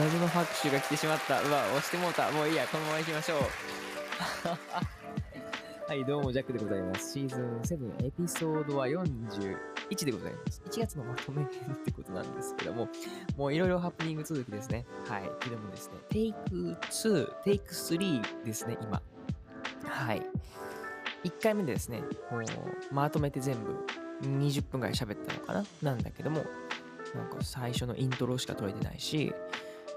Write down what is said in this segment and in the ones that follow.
謎の拍手が来てしまった。うわ、押してもうた。もういいや、このまま行きましょう。はい、どうも、ジャックでございます。シーズン7、エピソードは41でございます。1月のまとめ編ってことなんですけども、もういろいろハプニング続きですね。はい。けどもですね、テイク2、テイク3ですね、今。はい。1回目でですね、もうまとめて全部20分ぐらい喋ったのかな？なんだけども、なんか最初のイントロしか撮れてないし、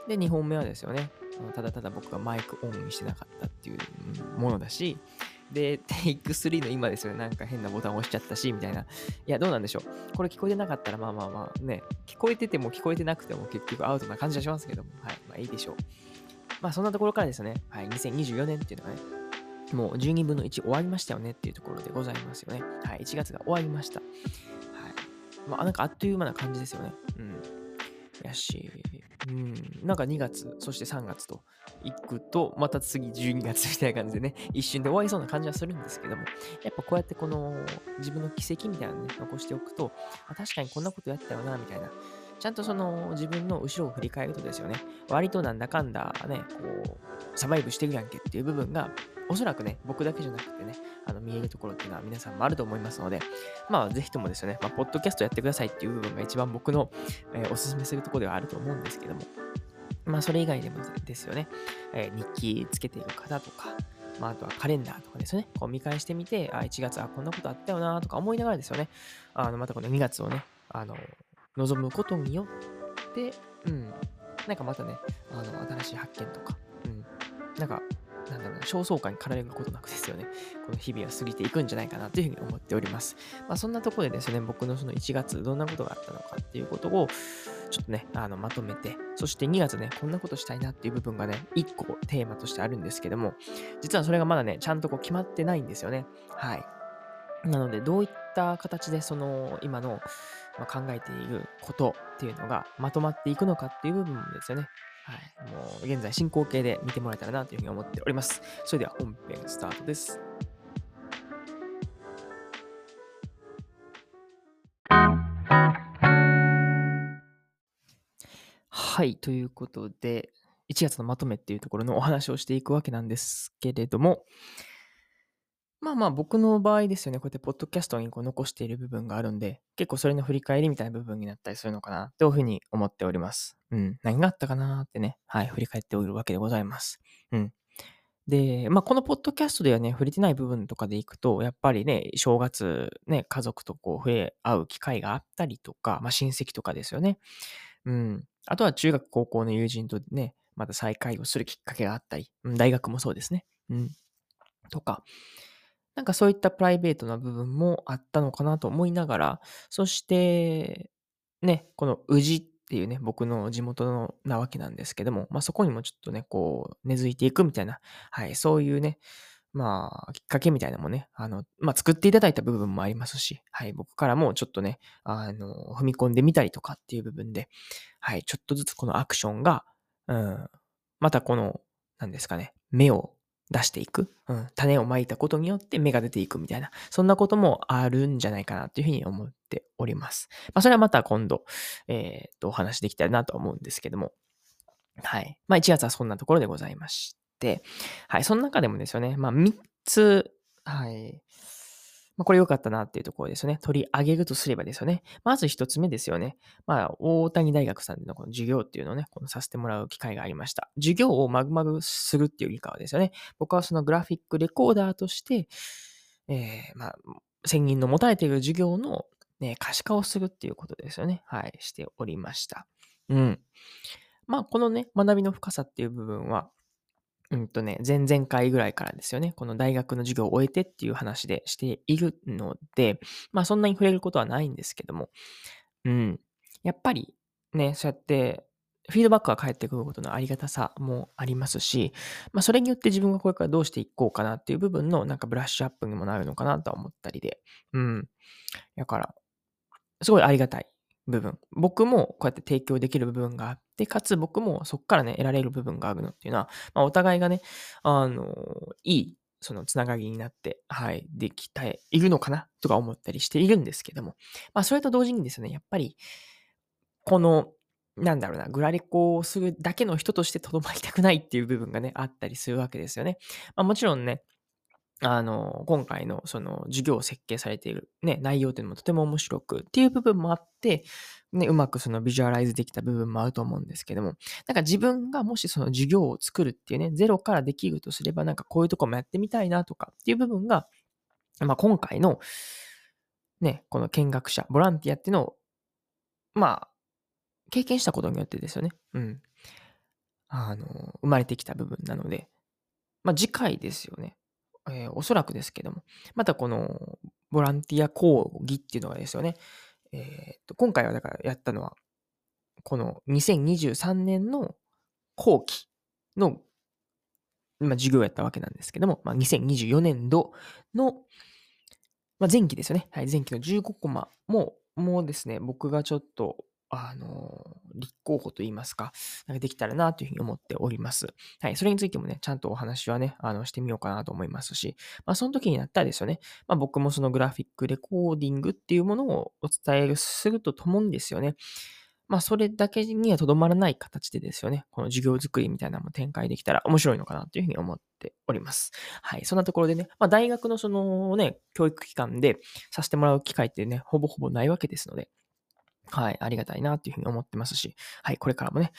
で、2本目はですよね、ただただ僕がマイクオンにしてなかったっていうものだし、で、テイク3の今ですよね、なんか変なボタン押しちゃったし、みたいな。いや、どうなんでしょう。これ聞こえてなかったら、まあまあまあね、聞こえてても聞こえてなくても結局アウトな感じはしますけども、はい、まあいいでしょう。まあそんなところからですね、はい、2024年っていうのがね、もう12分の1終わりましたよねっていうところでございますよね。はい、1月が終わりました。はい。まあなんかあっという間な感じですよね。うん。やし、うん、なんか2月、そして3月と行くと、また次12月みたいな感じでね、一瞬で終わりそうな感じはするんですけども、やっぱこうやってこの自分の軌跡みたいなのね、残しておくと、あ確かにこんなことやってたよな、みたいな。ちゃんとその自分の後ろを振り返るとですよね、割となんだかんだね、こう、サバイブしてるやんけっていう部分が、おそらくね、僕だけじゃなくてね、あの見えるところっていうのは皆さんもあると思いますので、まあ、ぜひともですよね、まあ、ポッドキャストやってくださいっていう部分が一番僕の、えーおすすめするところではあると思うんですけども、まあ、それ以外でもですよね、えー日記つけている方とか、まあ、あとはカレンダーとかですね、こう見返してみて、あ、1月、あ、こんなことあったよなとか思いながらですよね、あの、またこの2月をね、あの、望むことによって、うん、なんかまたね、あの、新しい発見とか、うん、なんか、なんだろうな、焦燥感に駆られることなくですよね、この日々は過ぎていくんじゃないかなというふうに思っております。まあ、そんなところでですね、僕のその1月、どんなことがあったのかっていうことを、ちょっとね、あのまとめて、そして2月ね、こんなことしたいなっていう部分がね、1個テーマとしてあるんですけども、実はそれがまだね、ちゃんとこう決まってないんですよね。はい。なので、どういった形でその今の、まあ、考えていることっていうのがまとまっていくのかっていう部分ですよね。はい。もう現在進行形で見てもらえたらなというふうに思っております。それでは本編スタートです。はい。ということで、1月のまとめっていうところのお話をしていくわけなんですけれども、まあまあ僕の場合ですよね、こうやってポッドキャストにこう残している部分があるんで、結構それの振り返りみたいな部分になったりするのかなというふうに思っております。うん。何があったかなってね、はい、振り返っておるわけでございます。うん。で、まあこのポッドキャストではね、触れてない部分とかでいくと、やっぱりね、正月、ね、家族とこう触れ合う機会があったりとか、まあ親戚とかですよね。うん。あとは中学、高校の友人とね、また再会をするきっかけがあったり、うん大学もそうですね。うん。とか、なんかそういったプライベートな部分もあったのかなと思いながら、そして、ね、この宇治っていうね、僕の地元のなわけなんですけども、まあそこにもちょっとね、こう、根付いていくみたいな、はい、そういうね、まあ、きっかけみたいなのもね、あの、まあ作っていただいた部分もありますし、はい、僕からもちょっとね、あの、踏み込んでみたりとかっていう部分で、はい、ちょっとずつこのアクションが、うん、またこの、なんですかね、芽を出していく、うん、種をまいたことによって芽が出ていくみたいな、そんなこともあるんじゃないかなというふうに思っております。まあ、それはまた今度、えーっと、お話できたらなと思うんですけども、はい。まあ、1月はそんなところでございまして、はい。その中でもですよね、まあ、3つ、はい。まあ、これ良かったなっていうところですよね。取り上げるとすればですよね。まず1つ目ですよね。まあ、大谷大学さんでのこの授業っていうのをね、このさせてもらう機会がありました。授業をマグマグするっていうよりかはですよね。僕はそのグラフィックレコーダーとして、えー、まあ、専任の持たれている授業の、ね、可視化をするっていうことですよね。はい、しておりました。うん。まあ、このね、学びの深さっていう部分は、うんとね、前々回ぐらいからですよね、この大学の授業を終えてっていう話でしているので、まあそんなに触れることはないんですけども、うん。やっぱりね、そうやってフィードバックが返ってくることのありがたさもありますし、まあそれによって自分がこれからどうしていこうかなっていう部分のなんかブラッシュアップにもなるのかなと思ったりで、うん。だから、すごいありがたい部分。僕もこうやって提供できる部分があって、かつ僕もそこからね、得られる部分があるのっていうのは、まあ、お互いがね、あの、いい、そのつながりになって、はい、できているのかなとか思ったりしているんですけども、まあ、それと同時にですね、やっぱり、この、なんだろうな、グラレコをするだけの人としてとどまりたくないっていう部分がね、あったりするわけですよね。まあ、もちろんね、あの、今回のその授業を設計されているね、内容っていうのもとても面白くっていう部分もあって、ね、うまくそのビジュアライズできた部分もあると思うんですけども、なんか自分がもしその授業を作るっていうね、ゼロからできるとすれば、なんかこういうとこもやってみたいなとかっていう部分が、まあ今回のね、この見学者、ボランティアっていうのを、まあ、経験したことによってですよね。うん。あの、生まれてきた部分なので、まあ次回ですよね。えー、おそらくですけども、またこのボランティア講義っていうのがですよね、えー、今回はだからやったのは、この2023年の後期の、まあ、授業をやったわけなんですけども、まあ、2024年度の、まあ、前期ですよね。はい、前期の15コマも、もうですね、僕がちょっとあの、立候補といいますか、なんかできたらなというふうに思っております。はい。それについてもね、ちゃんとお話はね、あの、してみようかなと思いますし、まあ、その時になったらですよね、まあ、僕もそのグラフィックレコーディングっていうものをお伝えするとともにですよね、まあ、それだけにはとどまらない形でですよね、この授業作りみたいなのも展開できたら面白いのかなというふうに思っております。はい。そんなところでね、まあ、大学のそのね、教育機関でさせてもらう機会ってね、ほぼほぼないわけですので、はい、ありがたいなっていうふうに思ってますし、はい、これからもね、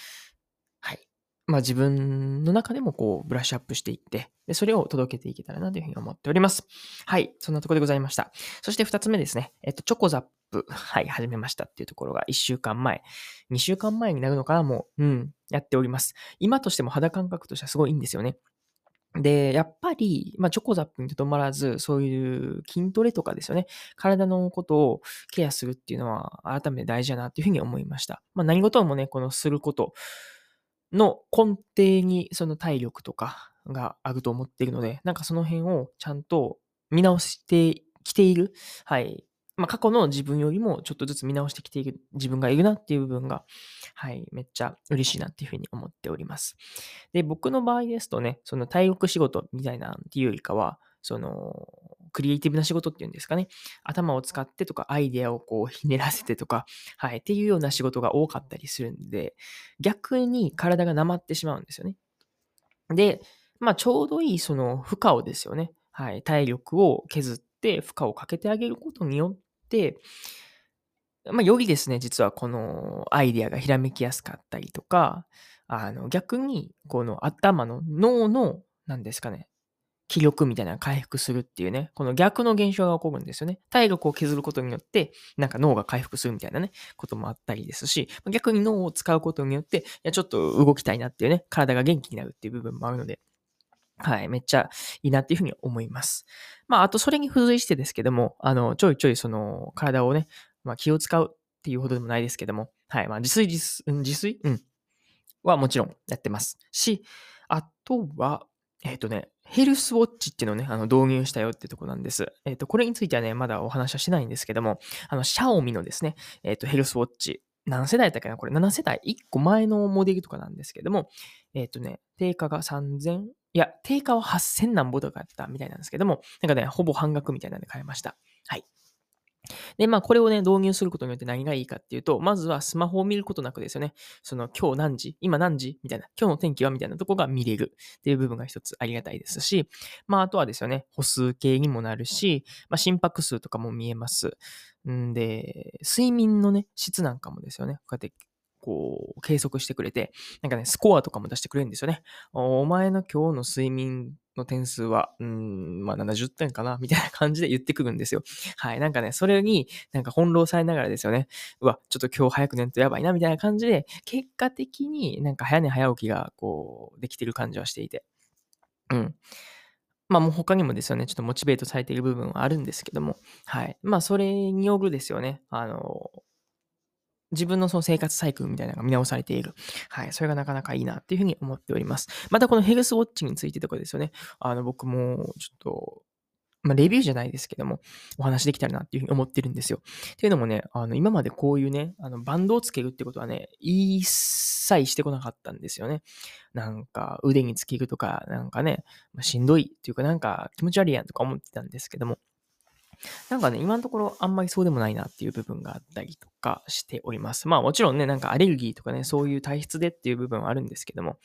はい、まあ自分の中でもこうブラッシュアップしていって、で、それを届けていけたらなというふうに思っております。はい、そんなところでございました。そして二つ目ですね、えっと、チョコザップ、はい、始めましたっていうところが一週間前、二週間前になるのかな、もう、うん、やっております。今としても肌感覚としてはすごいいいんですよね。で、やっぱり、まあ、チョコザップにとどまらず、そういう筋トレとかですよね。体のことをケアするっていうのは、改めて大事だなっていうふうに思いました。まあ、何事もね、このすることの根底に、その体力とかがあると思っているので、なんかその辺をちゃんと見直してきている、はい、まあ、過去の自分よりもちょっとずつ見直してきている自分がいるなっていう部分が、はい、めっちゃ嬉しいなっていうふうに思っております。で、僕の場合ですとね、その体力仕事みたいなっていうよりかは、その、クリエイティブな仕事っていうんですかね。頭を使ってとか、アイデアをこうひねらせてとか、はい、っていうような仕事が多かったりするんで、逆に体がなまってしまうんですよね。で、まあちょうどいいその負荷をですよね。はい、体力を削って負荷をかけてあげることによっ、まあ、よりですね、実はこのアイディアがひらめきやすかったりとか、あの、逆に、この頭の脳の、何ですかね、気力みたいなのが回復するっていうね、この逆の現象が起こるんですよね。体力を削ることによって、なんか脳が回復するみたいなね、こともあったりですし、逆に脳を使うことによって、いや、ちょっと動きたいなっていうね、体が元気になるっていう部分もあるので、はい、めっちゃいいなっていうふうに思います。まあ、あとそれに付随してですけども、あの、ちょいちょいその、体をね、まあ、気を使うっていうほどでもないですけども、はい、まあ、自炊、自炊、自炊？うん。はもちろんやってますし、あとは、えっ、ー、とね、ヘルスウォッチっていうのをね、あの導入したよってとこなんです。えっ、ー、と、これについてはね、まだお話はしてないんですけども、あの、シャオミのですね、えっ、ー、と、ヘルスウォッチ、何世代だったっけなこれ7世代 ?1 個前のモデルとかなんですけども、えっ、とね、定価が3000、いや、定価は8000何ぼとかやったみたいなんですけども、なんかね、ほぼ半額みたいなんで買いました。はい。で、まあ、これをね、導入することによって何がいいかっていうと、まずはスマホを見ることなくですよね、その今日何時今何時みたいな、今日の天気はみたいなとこが見れるっていう部分が一つありがたいですし、まあ、あとはですよね、歩数計にもなるし、まあ、心拍数とかも見えます。んで、睡眠のね、質なんかもですよね、こうやってこう、計測してくれて、なんかね、スコアとかも出してくれるんですよね。お前の今日の睡眠の点数は、うん、まあ70点かなみたいな感じで言ってくるんですよ。はい。なんかね、それになんか翻弄されながらですよね。うわ、ちょっと今日早く寝んとやばいなみたいな感じで、結果的になんか早寝早起きがこう、できてる感じはしていて。うん。まあもう他にもですよね、ちょっとモチベートされている部分はあるんですけども、はい。まあそれによるですよね、あの、自分のその生活サイクルみたいなのが見直されている。はい。それがなかなかいいなっていうふうに思っております。またこのヘルスウォッチについてとかですよね。あの、僕もちょっと、まあ、レビューじゃないですけども、お話できたらなっていうふうに思ってるんですよ。っていうのもね、あの、今までこういうね、あの、バンドをつけるってことはね、一切してこなかったんですよね。なんか、腕につけるとか、なんかね、ま、しんどいっていうか、なんか気持ち悪いやんとか思ってたんですけども、なんかね、今のところあんまりそうでもないなっていう部分があったりとかしております。まあもちろんね、なんかアレルギーとかね、そういう体質でっていう部分はあるんですけども、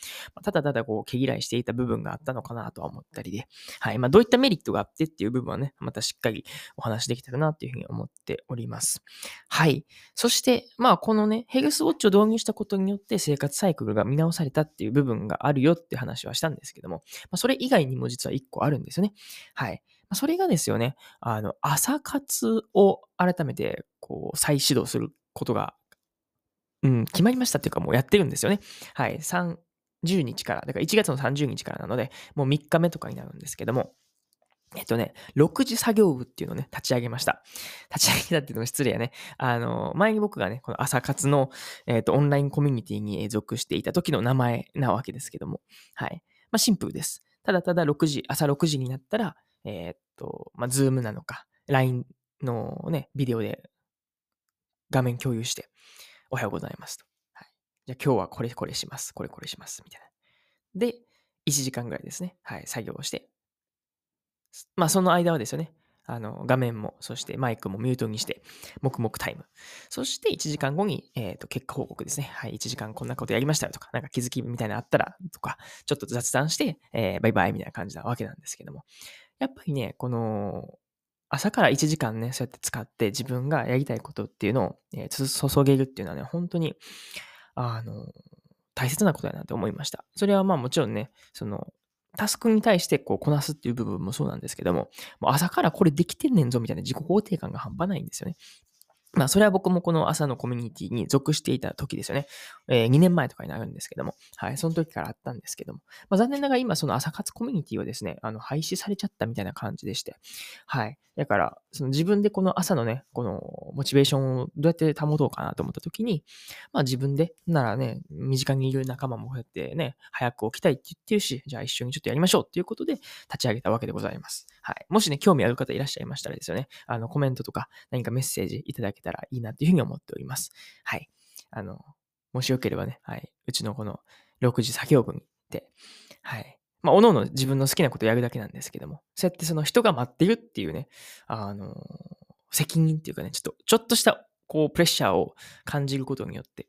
ただただこう毛嫌いしていた部分があったのかなとは思ったりで、はい。まあどういったメリットがあってっていう部分はね、またしっかりお話できたらなっていうふうに思っております。はい。そして、まあこのね、ヘルスウォッチを導入したことによって生活サイクルが見直されたっていう部分があるよって話はしたんですけども、まあ、それ以外にも実は1個あるんですよね。はい。それがですよね、あの、朝活を改めて、こう、再始動することが、うん、決まりましたっていうか、もうやってるんですよね。はい。30日から、だから1月の30日からなので、もう3日目とかになるんですけども、えっとね、6時作業部っていうのをね、立ち上げました。立ち上げたっていうのも失礼やね。あの、前に僕がね、この朝活の、えっと、オンラインコミュニティに属していた時の名前なわけですけども、はい。まあ、シンプルです。ただただ6時、朝6時になったら、えー、っと、まあ、ズームなのか、LINE のね、ビデオで画面共有して、おはようございますと。はい、じゃあ今日はこれこれします。これこれします。みたいな。で、1時間ぐらいですね。はい、作業をして。まあ、その間はですよね。あの、画面も、そしてマイクもミュートにして、黙々タイム。そして1時間後に、えっ、ー、と、結果報告ですね。はい、1時間こんなことやりましたよとか、なんか気づきみたいなのあったらとか、ちょっと雑談して、えー、バイバイみたいな感じなわけなんですけども。やっぱりね、この、朝から1時間ね、そうやって使って自分がやりたいことっていうのを、えー、注げるっていうのはね、本当に、あの、大切なことだなって思いました。それはまあもちろんね、その、タスクに対してこうこなすっていう部分もそうなんですけども、もう朝からこれできてんねんぞみたいな自己肯定感が半端ないんですよね。まあ、それは僕もこの朝のコミュニティに属していた時ですよね。えー、2年前とかになるんですけども、はい、その時からあったんですけども、まあ、残念ながら今その朝活コミュニティはですね、あの、廃止されちゃったみたいな感じでして、はい。だから、その自分でこの朝のね、このモチベーションをどうやって保とうかなと思った時に、まあ自分で、ならね、身近にいる仲間もこうやってね、早く起きたいって言ってるし、じゃあ一緒にちょっとやりましょうっていうことで立ち上げたわけでございます。はい。もしね、興味ある方いらっしゃいましたらですよね、あの、コメントとか何かメッセージいただけたらいいなっていうふうに思っております。はい。あの、もしよければね、はい。うちのこの6時作業分で、はい。まあ、おのおの自分の好きなことやるだけなんですけども、そうやってその人が待ってるっていうね、あの、責任っていうかね、ちょっと、ちょっとした、こう、プレッシャーを感じることによって、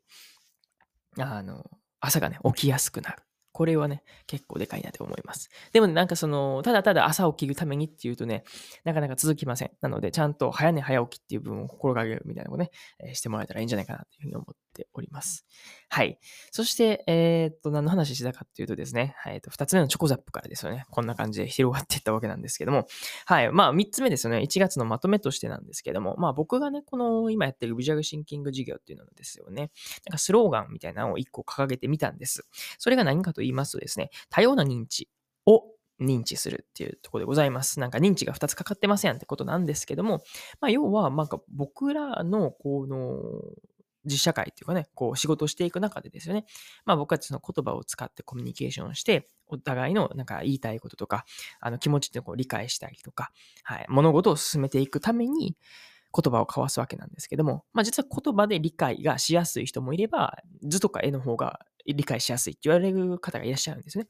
あの、朝がね、起きやすくなる。これはね、結構でかいなと思います。でもね、なんかその、ただただ朝起きるためにっていうとね、なかなか続きません。なので、ちゃんと早寝早起きっていう部分を心がけるみたいなのをね、えー、してもらえたらいいんじゃないかなというふうに思ってております。はい。そして、えー、っと、何の話してたかっていうとですね、はいえ、っと、二つ目のチョコザップからですよね。こんな感じで広がっていったわけなんですけども、はい。まあ、三つ目ですよね。1月のまとめとしてなんですけども、まあ、僕がね、この今やってるビジュアルシンキング事業っていうのですよね。なんかスローガンみたいなのを一個掲げてみたんです。それが何かと言いますとですね、多様な認知を認知するっていうところでございます。なんか認知が2つかかってませんってことなんですけども、まあ、要は、なんか僕らの、この、実社会っていうかね、こう仕事していく中でですよね。まあ僕はその言葉を使ってコミュニケーションして、お互いのなんか言いたいこととか、あの気持ちってこう理解したりとか、はい、物事を進めていくために、言葉を交わすわけなんですけども、まあ実は言葉で理解がしやすい人もいれば、図とか絵の方が理解しやすいって言われる方がいらっしゃるんですね。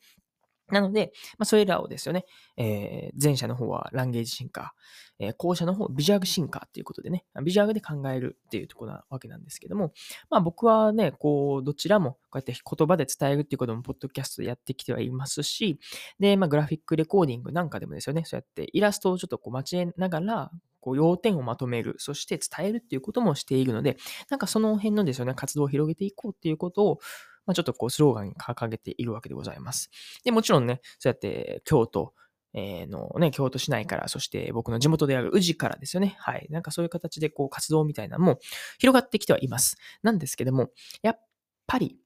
なので、まあ、それらをですよね、えー、前者の方はランゲージ進化、えー、後者の方ビジュアル進化っていうことでね、ビジュアルで考えるっていうところなわけなんですけども、まあ僕はね、こう、どちらもこうやって言葉で伝えるっていうことも、ポッドキャストでやってきてはいますし、で、まあグラフィックレコーディングなんかでもですよね、そうやってイラストをちょっとこう交えながら、こう要点をまとめる、そして伝えるっていうこともしているので、なんかその辺のですよね、活動を広げていこうっていうことを、まあ、ちょっとこうスローガンに掲げているわけでございます。で、もちろんね、そうやって京都、えのね、京都市内から、そして僕の地元である宇治からですよね。はい。なんかそういう形でこう活動みたいなのも広がってきてはいます。なんですけども、やっぱり、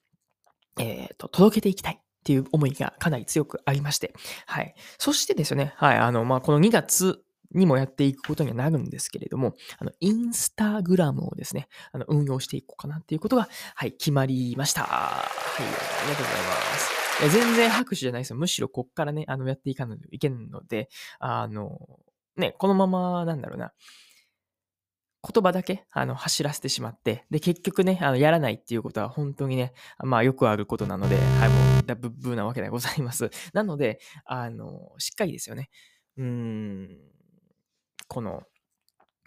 えっ、ー、と、届けていきたい。っていう思いがかなり強くありまして。はい。そしてですね、はい。あの、まあ、この2月にもやっていくことにはなるんですけれども、あの、インスタグラムをですね、あの、運用していこうかなっていうことが、はい、決まりました。はい、ありがとうございます。いや全然拍手じゃないですよ。むしろこっからね、あの、やっていかないといけんので、あの、ね、このまま、なんだろうな、言葉だけ、あの、走らせてしまって、で、結局ね、あの、やらないっていうことは本当にね、まあ、よくあることなので、はい、もう、だブッブーなわけでございます。なので、あの、しっかりですよね。うーん、この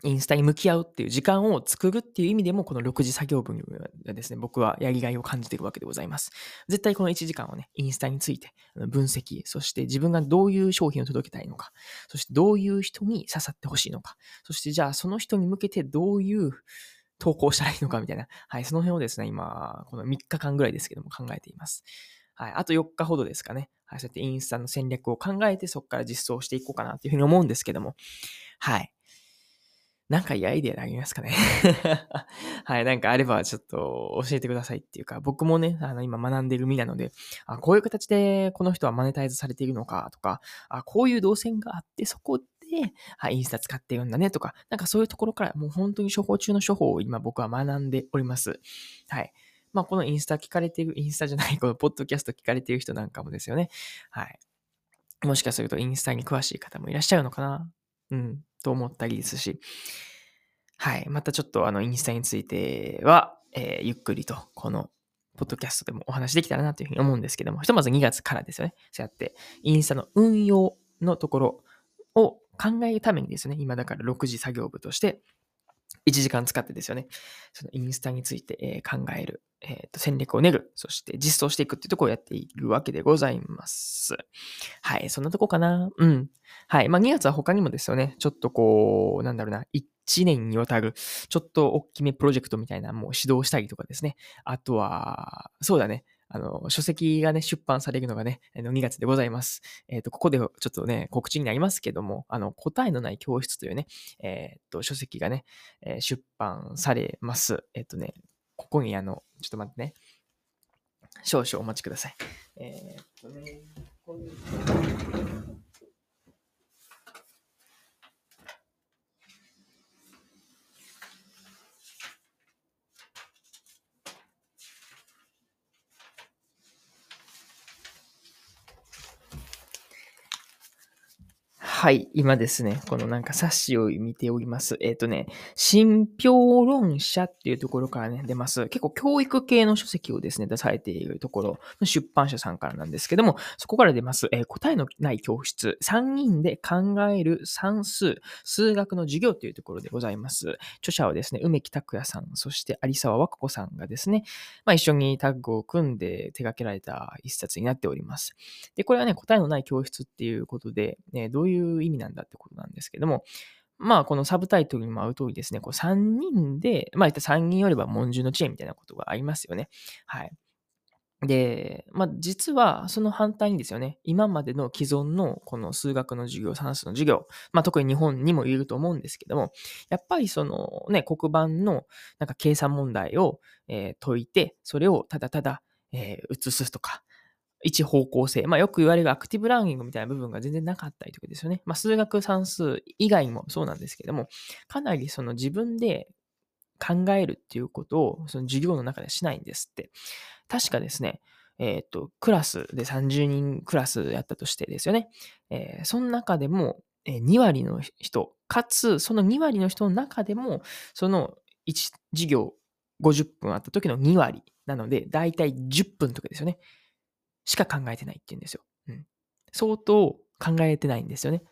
インスタに向き合うっていう時間を作るっていう意味でも、この6時作業分がですね、僕はやりがいを感じているわけでございます。絶対この1時間をね、インスタについて分析、そして自分がどういう商品を届けたいのか、そしてどういう人に刺さってほしいのか、そしてじゃあその人に向けてどういう投稿したらいいのかみたいな、はい、その辺をですね、今、この3日間ぐらいですけども考えています。はい、あと4日ほどですかね。はい、そうやってインスタの戦略を考えて、そこから実装していこうかなというふうに思うんですけども、はい。なんかいいアイデアありますかね はい、なんかあればちょっと教えてくださいっていうか、僕もね、あの今学んでる身なので、あこういう形でこの人はマネタイズされているのかとか、あこういう動線があって、そこで、はい、インスタ使ってるんだねとか、なんかそういうところからもう本当に処方中の処方を今僕は学んでおります。はい。まあ、このインスタ聞かれている、インスタじゃない、このポッドキャスト聞かれている人なんかもですよね。はい。もしかするとインスタに詳しい方もいらっしゃるのかな？うん。と思ったりですし、はい。またちょっとあの、インスタについては、えー、ゆっくりと、この、ポッドキャストでもお話できたらなというふうに思うんですけども、ひとまず2月からですよね。そうやって、インスタの運用のところを考えるためにですね、今だから6時作業部として、1時間使ってですよね、そのインスタについて、考える、えー、と戦略を練る、そして実装していくっていうところをやっているわけでございます。はい、そんなとこかな。うん。はい。まあ2月は他にもですよね、ちょっとこう、なんだろうな、1年にわたる、ちょっと大きめプロジェクトみたいなもう指導したりとかですね。あとは、そうだね。あの、書籍がね、出版されるのがね、2月でございます。えっ、ー、と、ここでちょっとね、告知になりますけども、あの、答えのない教室というね、えっ、ー、と、書籍がね、え出版されます。えっ、とね、ここにあの、ちょっと待ってね。少々お待ちください。えっとね、こういうはい、今ですね、このなんか冊子を見ております。えっ、ー、とね、新評論者っていうところからね、出ます。結構教育系の書籍をですね、出されているところの出版社さんからなんですけども、そこから出ます、えー、答えのない教室、3人で考える算数、数学の授業というところでございます。著者はですね、梅木拓也さん、そして有沢和子さんがですね、まあ、一緒にタッグを組んで手掛けられた一冊になっております。で、これはね、答えのない教室っていうことで、ね、どういういう意味なんだってことなんですけども、まあ、このサブタイトルにも合う通りですね、こう3人で、まあ、3人よれば文殊の知恵みたいなことがありますよね。はい。で、まあ、実はその反対にですよね、今までの既存のこの数学の授業、算数の授業、まあ、特に日本にもいると思うんですけども、やっぱりそのね、黒板のなんか計算問題を、えー、解いて、それをただただ、えー、移すとか、一方向性。まあよく言われるアクティブラーニングみたいな部分が全然なかったりとかですよね。まあ数学算数以外もそうなんですけども、かなりその自分で考えるっていうことをその授業の中でしないんですって。確かですね、えっ、ー、と、クラスで30人クラスやったとしてですよね。えー、その中でも2割の人、かつその2割の人の中でも、その1授業50分あった時の2割なので、だいたい10分とかですよね。しか考えてないって言うんですよ。うん。相当考えてないんですよね。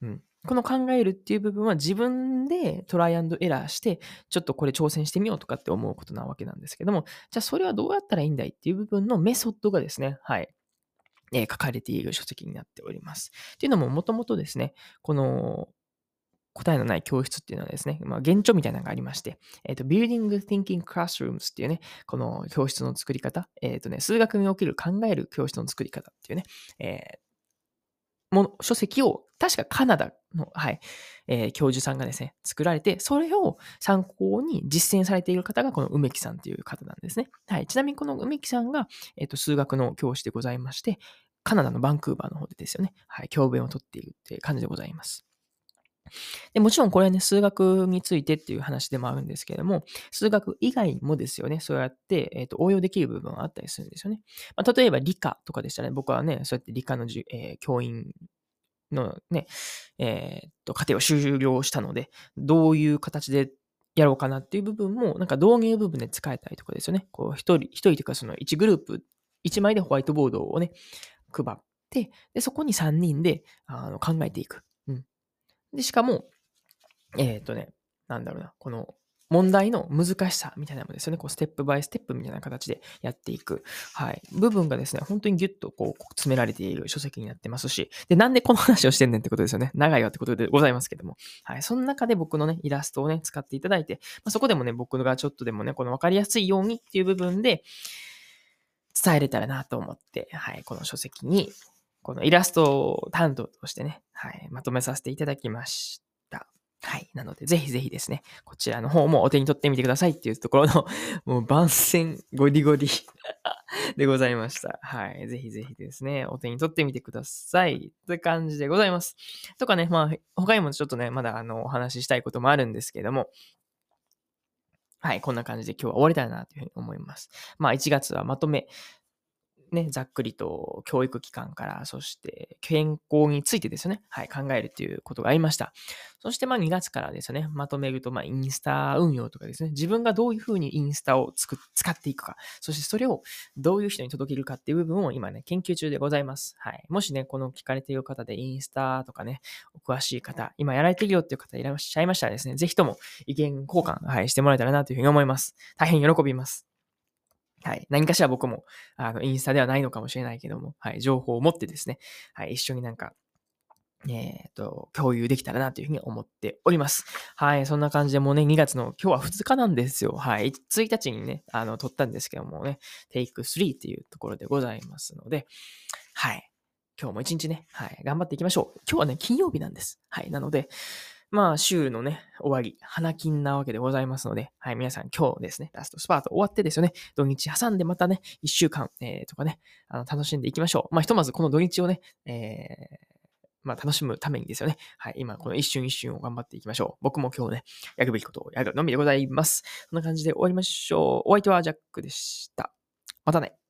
うん。この考えるっていう部分は自分でトライアンドエラーして、ちょっとこれ挑戦してみようとかって思うことなわけなんですけども、じゃあそれはどうやったらいいんだいっていう部分のメソッドがですね、はい。えー、書かれている書籍になっております。っていうのももともとですね、この答えのない教室っていうのはですね、まあ、現状みたいなのがありまして、えっ、ー、と、Building Thinking Classrooms っていうね、この教室の作り方、えっ、ー、とね、数学における考える教室の作り方っていうね、えー、もの、書籍を、確かカナダの、はい、えー、教授さんがですね、作られて、それを参考に実践されている方がこの梅木さんという方なんですね。はい。ちなみにこの梅木さんが、えっ、ー、と、数学の教師でございまして、カナダのバンクーバーの方でですよね、はい、教鞭をとっているっていう感じでございます。でもちろんこれはね、数学についてっていう話でもあるんですけれども、数学以外もですよね、そうやって、えーと、応用できる部分があったりするんですよね。まあ、例えば理科とかでしたら、ね、僕はね、そうやって理科のじ、えー、教員のね、えー、と、過程を終了したので、どういう形でやろうかなっていう部分も、なんか導入部分で使えたりとかですよね。こう、一人、一人というかその1グループ、1枚でホワイトボードをね、配って、で、そこに3人であの考えていく。で、しかも、えっ、とね、なんだろうな、この問題の難しさみたいなものですよね。こう、ステップバイステップみたいな形でやっていく。はい。部分がですね、本当にギュッとこう、詰められている書籍になってますし、で、なんでこの話をしてんねんってことですよね。長いわってことでございますけども。はい。その中で僕のね、イラストをね、使っていただいて、まあ、そこでもね、僕がちょっとでもね、この分かりやすいようにっていう部分で、伝えれたらなと思って、はい、この書籍に、このイラスト担当としてね、はい、まとめさせていただきました。はい。なので、ぜひぜひですね、こちらの方もお手に取ってみてくださいっていうところの、もう番宣ゴリゴリ でございました。はい。ぜひぜひですね、お手に取ってみてください。って感じでございます。とかね、まあ、他にもちょっとね、まだあの、お話ししたいこともあるんですけども、はい、こんな感じで今日は終わりたいなというふうに思います。まあ、1月はまとめ、ね、ざっくりと教育機関から、そして健康についてですね、はい、考えるということがありました。そしてまあ2月からですね、まとめると、まあインスタ運用とかですね、自分がどういうふうにインスタをつく使っていくか、そしてそれをどういう人に届けるかっていう部分を今ね、研究中でございます。はい。もしね、この聞かれている方でインスタとかね、お詳しい方、今やられているよっていう方いらっしゃいましたらですね、ぜひとも意見交換、はい、してもらえたらなというふうに思います。大変喜びます。はい。何かしら僕も、あの、インスタではないのかもしれないけども、はい。情報を持ってですね、はい。一緒になんか、えっ、ー、と、共有できたらなというふうに思っております。はい。そんな感じでもうね、2月の、今日は2日なんですよ。はい。1日にね、あの、撮ったんですけどもね、テイク3っていうところでございますので、はい。今日も一日ね、はい。頑張っていきましょう。今日はね、金曜日なんです。はい。なので、まあ、週のね、終わり、花金なわけでございますので、はい、皆さん今日ですね、ラストスパート終わってですよね、土日挟んでまたね、一週間、えー、とかね、あの、楽しんでいきましょう。まあ、ひとまずこの土日をね、えー、まあ、楽しむためにですよね。はい。今、この一瞬一瞬を頑張っていきましょう。僕も今日ね、やるべきことをやるのみでございます。そんな感じで終わりましょう。お相手はジャックでした。またね。